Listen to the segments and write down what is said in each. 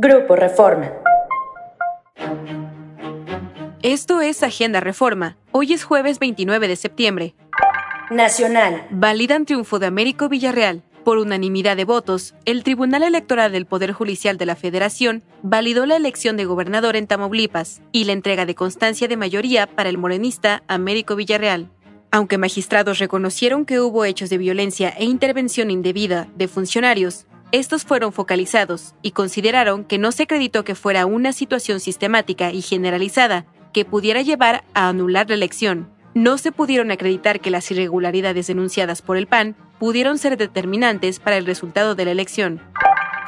Grupo Reforma. Esto es Agenda Reforma. Hoy es jueves 29 de septiembre. Nacional. Validan triunfo de Américo Villarreal. Por unanimidad de votos, el Tribunal Electoral del Poder Judicial de la Federación validó la elección de gobernador en Tamaulipas y la entrega de constancia de mayoría para el morenista Américo Villarreal. Aunque magistrados reconocieron que hubo hechos de violencia e intervención indebida de funcionarios, estos fueron focalizados y consideraron que no se acreditó que fuera una situación sistemática y generalizada que pudiera llevar a anular la elección. No se pudieron acreditar que las irregularidades denunciadas por el PAN pudieron ser determinantes para el resultado de la elección.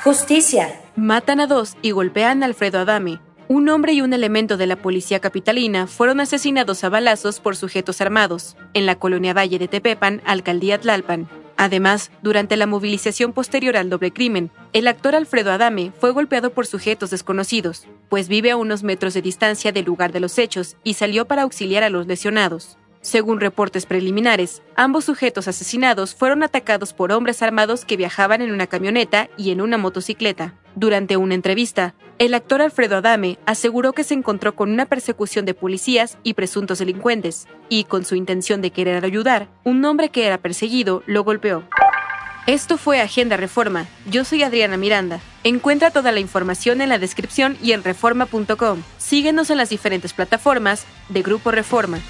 Justicia. Matan a dos y golpean a Alfredo Adame. Un hombre y un elemento de la policía capitalina fueron asesinados a balazos por sujetos armados en la colonia Valle de Tepepan, alcaldía Tlalpan. Además, durante la movilización posterior al doble crimen, el actor Alfredo Adame fue golpeado por sujetos desconocidos, pues vive a unos metros de distancia del lugar de los hechos y salió para auxiliar a los lesionados. Según reportes preliminares, ambos sujetos asesinados fueron atacados por hombres armados que viajaban en una camioneta y en una motocicleta. Durante una entrevista, el actor Alfredo Adame aseguró que se encontró con una persecución de policías y presuntos delincuentes, y con su intención de querer ayudar, un hombre que era perseguido lo golpeó. Esto fue Agenda Reforma. Yo soy Adriana Miranda. Encuentra toda la información en la descripción y en reforma.com. Síguenos en las diferentes plataformas de Grupo Reforma.